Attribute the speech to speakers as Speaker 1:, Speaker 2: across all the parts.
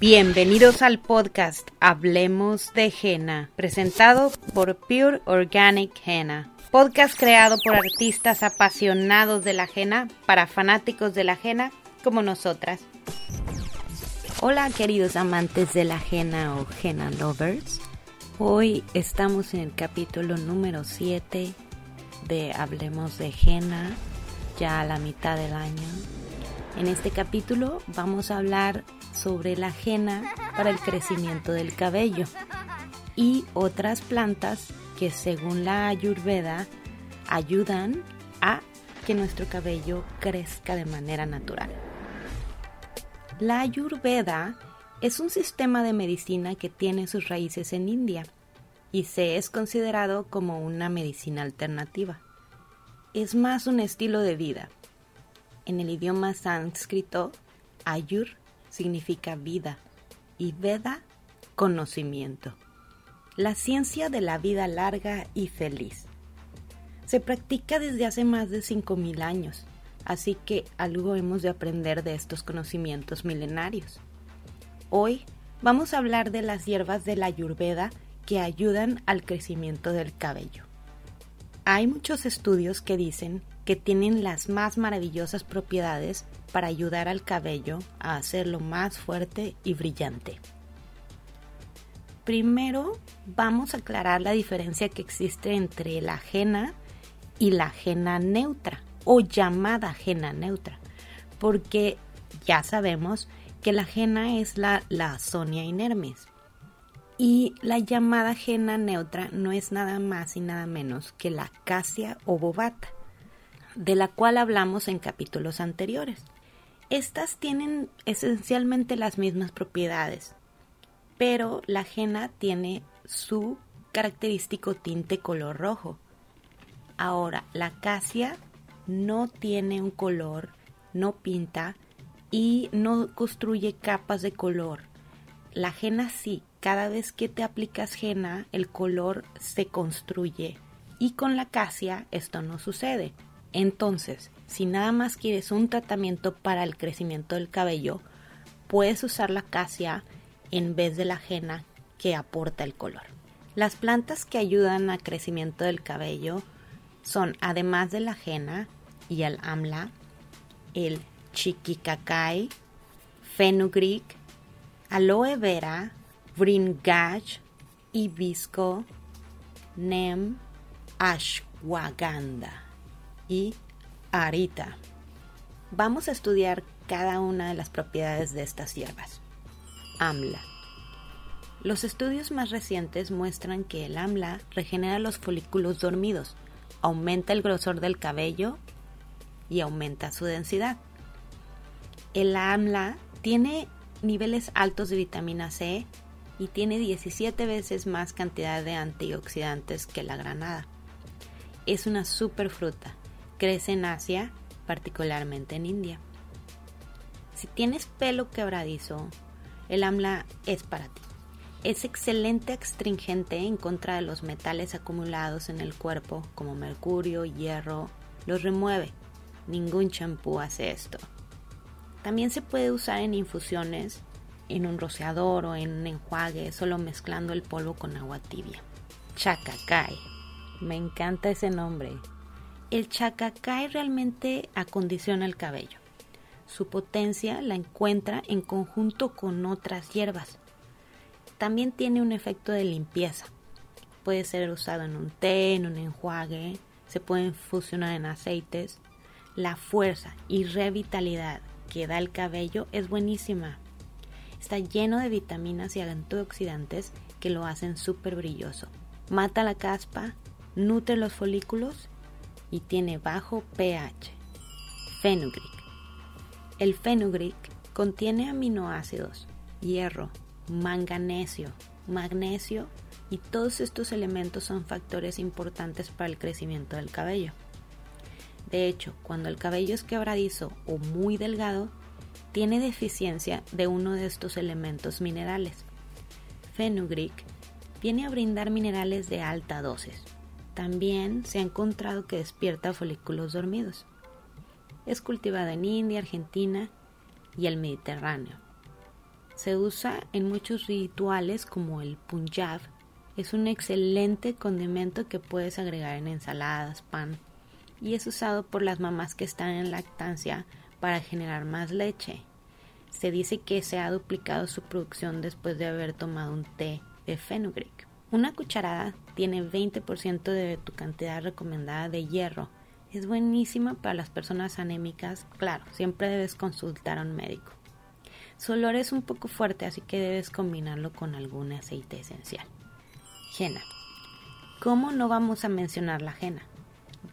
Speaker 1: Bienvenidos al podcast Hablemos de Henna, presentado por Pure Organic Henna. Podcast creado por artistas apasionados de la henna para fanáticos de la henna como nosotras. Hola queridos amantes de la henna o henna lovers. Hoy estamos en el capítulo número 7 de Hablemos de henna, ya a la mitad del año. En este capítulo vamos a hablar sobre la henna para el crecimiento del cabello y otras plantas que según la ayurveda ayudan a que nuestro cabello crezca de manera natural. La ayurveda es un sistema de medicina que tiene sus raíces en India y se es considerado como una medicina alternativa. Es más un estilo de vida. En el idioma sánscrito, ayur significa vida y Veda conocimiento. La ciencia de la vida larga y feliz. Se practica desde hace más de 5.000 años, así que algo hemos de aprender de estos conocimientos milenarios. Hoy vamos a hablar de las hierbas de la Ayurveda que ayudan al crecimiento del cabello. Hay muchos estudios que dicen que tienen las más maravillosas propiedades para ayudar al cabello a hacerlo más fuerte y brillante. Primero vamos a aclarar la diferencia que existe entre la ajena y la ajena neutra o llamada ajena neutra, porque ya sabemos que la ajena es la, la Sonia inermis y la llamada ajena neutra no es nada más y nada menos que la acacia bovata, de la cual hablamos en capítulos anteriores. Estas tienen esencialmente las mismas propiedades, pero la ajena tiene su característico tinte color rojo. Ahora, la acacia no tiene un color, no pinta y no construye capas de color. La ajena sí, cada vez que te aplicas henna, el color se construye y con la acacia esto no sucede. Entonces, si nada más quieres un tratamiento para el crecimiento del cabello, puedes usar la acacia en vez de la henna que aporta el color. Las plantas que ayudan al crecimiento del cabello son, además de la henna y el amla, el chiquicacay, fenugreek, aloe vera, bringage, hibisco, nem, ashwagandha y Arita. Vamos a estudiar cada una de las propiedades de estas hierbas. AMLA. Los estudios más recientes muestran que el AMLA regenera los folículos dormidos, aumenta el grosor del cabello y aumenta su densidad. El AMLA tiene niveles altos de vitamina C y tiene 17 veces más cantidad de antioxidantes que la granada. Es una superfruta crece en Asia, particularmente en India. Si tienes pelo quebradizo, el AMLA es para ti. Es excelente astringente en contra de los metales acumulados en el cuerpo, como mercurio, hierro, los remueve. Ningún champú hace esto. También se puede usar en infusiones, en un rociador o en un enjuague, solo mezclando el polvo con agua tibia. Chacacay. Me encanta ese nombre el chacacay realmente acondiciona el cabello. Su potencia la encuentra en conjunto con otras hierbas. También tiene un efecto de limpieza. Puede ser usado en un té, en un enjuague, se pueden fusionar en aceites. La fuerza y revitalidad que da el cabello es buenísima. Está lleno de vitaminas y antioxidantes que lo hacen súper brilloso. Mata la caspa, nutre los folículos y tiene bajo pH. Fenugreek. El fenugreek contiene aminoácidos, hierro, manganesio, magnesio y todos estos elementos son factores importantes para el crecimiento del cabello. De hecho, cuando el cabello es quebradizo o muy delgado, tiene deficiencia de uno de estos elementos minerales. Fenugreek viene a brindar minerales de alta dosis, también se ha encontrado que despierta folículos dormidos. Es cultivado en India, Argentina y el Mediterráneo. Se usa en muchos rituales como el Punjab. Es un excelente condimento que puedes agregar en ensaladas, pan y es usado por las mamás que están en lactancia para generar más leche. Se dice que se ha duplicado su producción después de haber tomado un té de fenugreek. Una cucharada tiene 20% de tu cantidad recomendada de hierro. Es buenísima para las personas anémicas. Claro, siempre debes consultar a un médico. Su olor es un poco fuerte, así que debes combinarlo con algún aceite esencial. Jena. ¿Cómo no vamos a mencionar la jena?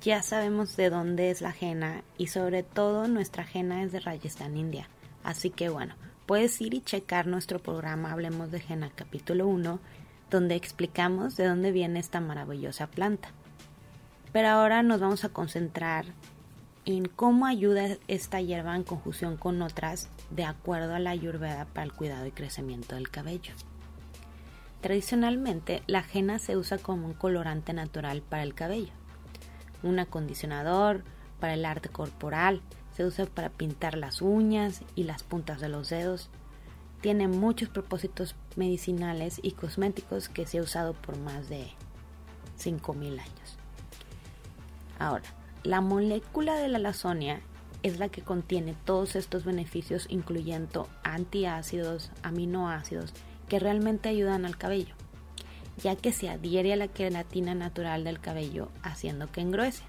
Speaker 1: Ya sabemos de dónde es la jena y sobre todo nuestra jena es de Rajasthan, India. Así que bueno, puedes ir y checar nuestro programa Hablemos de Jena capítulo 1 donde explicamos de dónde viene esta maravillosa planta. Pero ahora nos vamos a concentrar en cómo ayuda esta hierba en conjunción con otras de acuerdo a la ayurveda para el cuidado y crecimiento del cabello. Tradicionalmente, la ajena se usa como un colorante natural para el cabello, un acondicionador para el arte corporal, se usa para pintar las uñas y las puntas de los dedos, tiene muchos propósitos medicinales y cosméticos que se ha usado por más de 5.000 años. Ahora, la molécula de la lasonia es la que contiene todos estos beneficios incluyendo antiácidos, aminoácidos que realmente ayudan al cabello, ya que se adhiere a la queratina natural del cabello haciendo que engruese.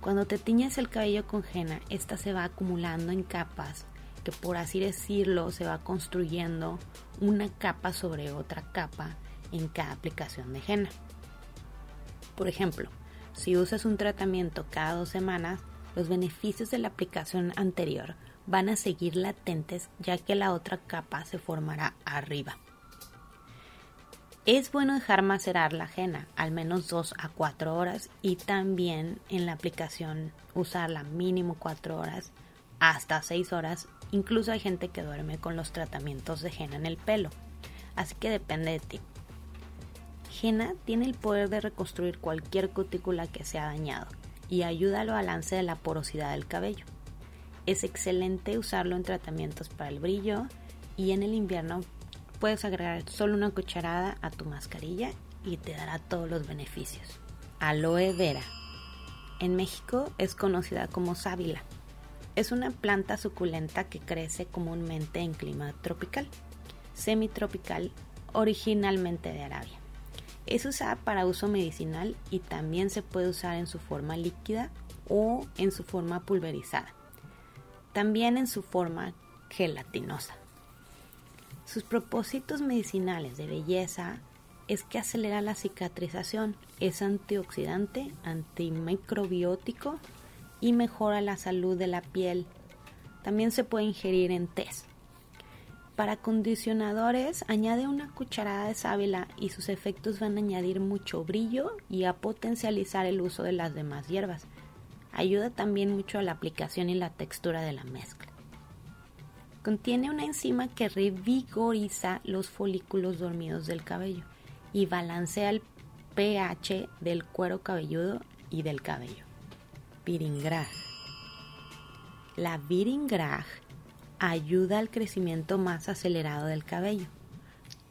Speaker 1: Cuando te tiñes el cabello con henna, esta se va acumulando en capas que por así decirlo se va construyendo una capa sobre otra capa en cada aplicación de henna. Por ejemplo, si usas un tratamiento cada dos semanas, los beneficios de la aplicación anterior van a seguir latentes ya que la otra capa se formará arriba. Es bueno dejar macerar la henna al menos 2 a 4 horas y también en la aplicación usarla mínimo 4 horas hasta 6 horas Incluso hay gente que duerme con los tratamientos de Jena en el pelo, así que depende de ti. Jena tiene el poder de reconstruir cualquier cutícula que se ha dañado y ayuda al balance de la porosidad del cabello. Es excelente usarlo en tratamientos para el brillo y en el invierno puedes agregar solo una cucharada a tu mascarilla y te dará todos los beneficios. Aloe vera. En México es conocida como sábila es una planta suculenta que crece comúnmente en clima tropical, semitropical, originalmente de Arabia. Es usada para uso medicinal y también se puede usar en su forma líquida o en su forma pulverizada. También en su forma gelatinosa. Sus propósitos medicinales de belleza es que acelera la cicatrización, es antioxidante, antimicrobiótico y mejora la salud de la piel. También se puede ingerir en test. Para acondicionadores, añade una cucharada de sábila y sus efectos van a añadir mucho brillo y a potencializar el uso de las demás hierbas. Ayuda también mucho a la aplicación y la textura de la mezcla. Contiene una enzima que revigoriza los folículos dormidos del cabello y balancea el pH del cuero cabelludo y del cabello. La Viringraj ayuda al crecimiento más acelerado del cabello.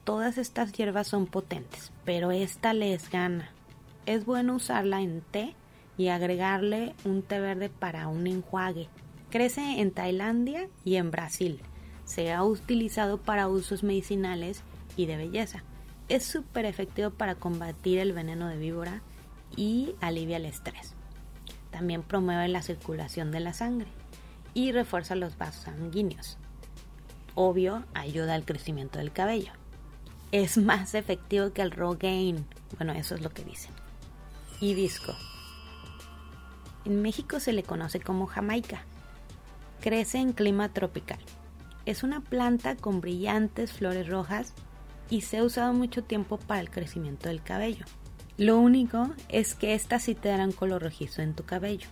Speaker 1: Todas estas hierbas son potentes, pero esta les gana. Es bueno usarla en té y agregarle un té verde para un enjuague. Crece en Tailandia y en Brasil. Se ha utilizado para usos medicinales y de belleza. Es súper efectivo para combatir el veneno de víbora y alivia el estrés también promueve la circulación de la sangre y refuerza los vasos sanguíneos. Obvio, ayuda al crecimiento del cabello. Es más efectivo que el Rogaine. Bueno, eso es lo que dicen. Hibisco. En México se le conoce como Jamaica. Crece en clima tropical. Es una planta con brillantes flores rojas y se ha usado mucho tiempo para el crecimiento del cabello. Lo único es que esta sí te dará un color rojizo en tu cabello.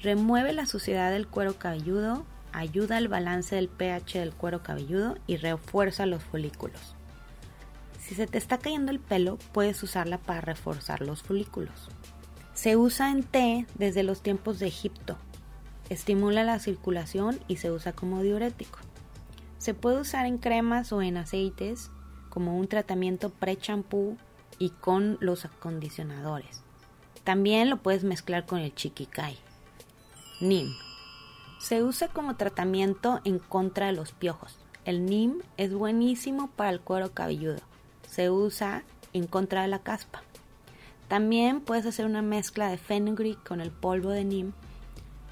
Speaker 1: Remueve la suciedad del cuero cabelludo, ayuda al balance del pH del cuero cabelludo y refuerza los folículos. Si se te está cayendo el pelo, puedes usarla para reforzar los folículos. Se usa en té desde los tiempos de Egipto. estimula la circulación y se usa como diurético. Se puede usar en cremas o en aceites como un tratamiento pre-champú y con los acondicionadores. También lo puedes mezclar con el chiquikai. NIM. Se usa como tratamiento en contra de los piojos. El NIM es buenísimo para el cuero cabelludo. Se usa en contra de la caspa. También puedes hacer una mezcla de fenugreek con el polvo de NIM.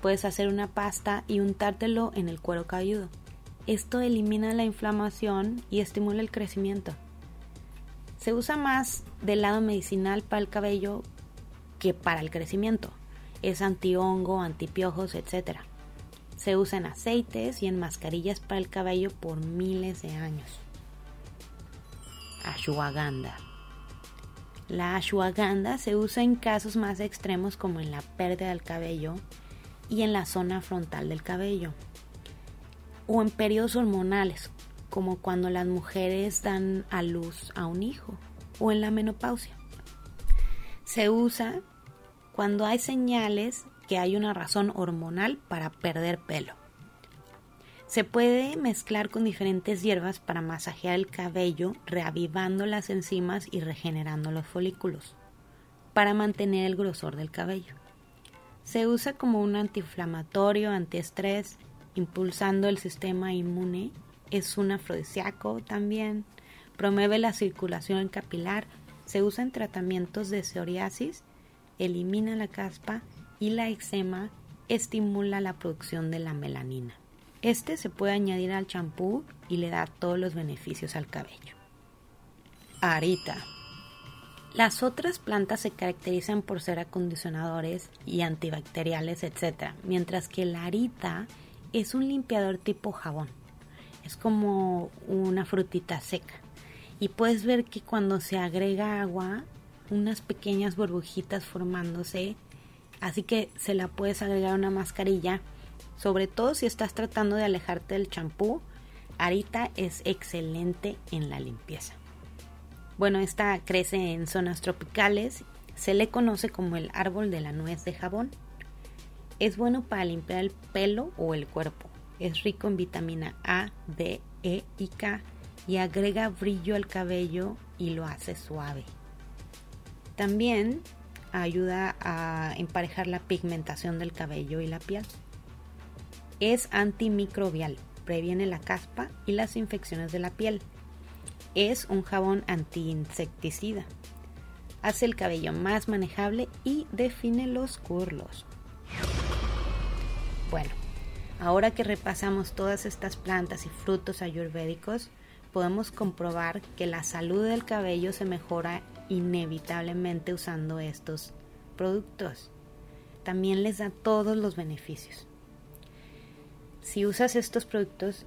Speaker 1: Puedes hacer una pasta y untártelo en el cuero cabelludo. Esto elimina la inflamación y estimula el crecimiento. Se usa más del lado medicinal para el cabello que para el crecimiento. Es antihongo, antipiojos, etc. Se usa en aceites y en mascarillas para el cabello por miles de años. Ashwagandha. La ashwagandha se usa en casos más extremos como en la pérdida del cabello y en la zona frontal del cabello o en periodos hormonales como cuando las mujeres dan a luz a un hijo o en la menopausia. Se usa cuando hay señales que hay una razón hormonal para perder pelo. Se puede mezclar con diferentes hierbas para masajear el cabello, reavivando las enzimas y regenerando los folículos, para mantener el grosor del cabello. Se usa como un antiinflamatorio, antiestrés, impulsando el sistema inmune. Es un afrodisíaco también. Promueve la circulación capilar. Se usa en tratamientos de psoriasis. Elimina la caspa y la eczema. Estimula la producción de la melanina. Este se puede añadir al champú y le da todos los beneficios al cabello. Arita. Las otras plantas se caracterizan por ser acondicionadores y antibacteriales, etc., mientras que la arita es un limpiador tipo jabón. Es como una frutita seca. Y puedes ver que cuando se agrega agua, unas pequeñas burbujitas formándose, así que se la puedes agregar a una mascarilla sobre todo si estás tratando de alejarte del champú, Arita es excelente en la limpieza. Bueno, esta crece en zonas tropicales, se le conoce como el árbol de la nuez de jabón. Es bueno para limpiar el pelo o el cuerpo. Es rico en vitamina A, D, E y K y agrega brillo al cabello y lo hace suave. También ayuda a emparejar la pigmentación del cabello y la piel. Es antimicrobial, previene la caspa y las infecciones de la piel. Es un jabón antiinsecticida. Hace el cabello más manejable y define los curlos. Bueno, ahora que repasamos todas estas plantas y frutos ayurvédicos, podemos comprobar que la salud del cabello se mejora inevitablemente usando estos productos. También les da todos los beneficios. Si usas estos productos,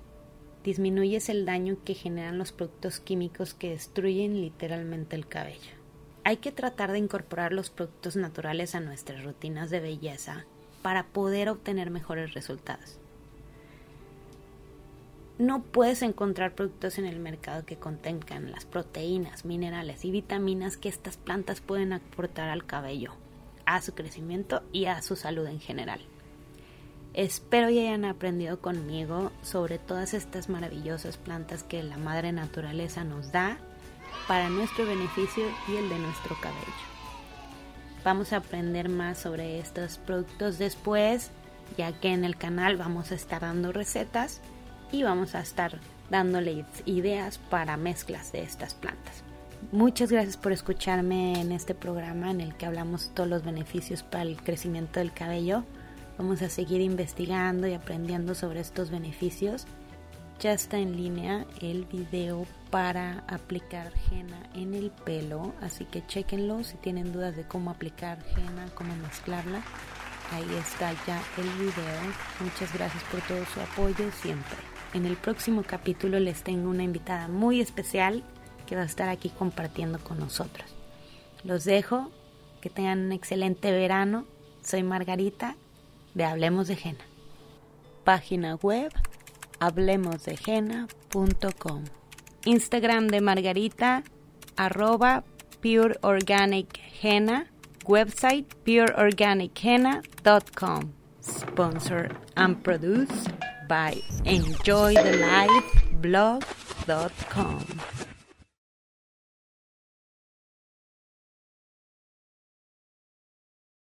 Speaker 1: disminuyes el daño que generan los productos químicos que destruyen literalmente el cabello. Hay que tratar de incorporar los productos naturales a nuestras rutinas de belleza para poder obtener mejores resultados. No puedes encontrar productos en el mercado que contengan las proteínas, minerales y vitaminas que estas plantas pueden aportar al cabello, a su crecimiento y a su salud en general. Espero y hayan aprendido conmigo sobre todas estas maravillosas plantas que la madre naturaleza nos da para nuestro beneficio y el de nuestro cabello. Vamos a aprender más sobre estos productos después, ya que en el canal vamos a estar dando recetas y vamos a estar dándoles ideas para mezclas de estas plantas. Muchas gracias por escucharme en este programa en el que hablamos todos los beneficios para el crecimiento del cabello. Vamos a seguir investigando y aprendiendo sobre estos beneficios. Ya está en línea el video para aplicar henna en el pelo, así que chequenlo si tienen dudas de cómo aplicar henna, cómo mezclarla. Ahí está ya el video. Muchas gracias por todo su apoyo siempre. En el próximo capítulo les tengo una invitada muy especial que va a estar aquí compartiendo con nosotros. Los dejo, que tengan un excelente verano. Soy Margarita de Hablemos de Jena. Página web hablemosdejena.com. Instagram de Margarita arroba Pure Website pureorganichena.com. Sponsored and produced by EnjoyTheLifeblog.com.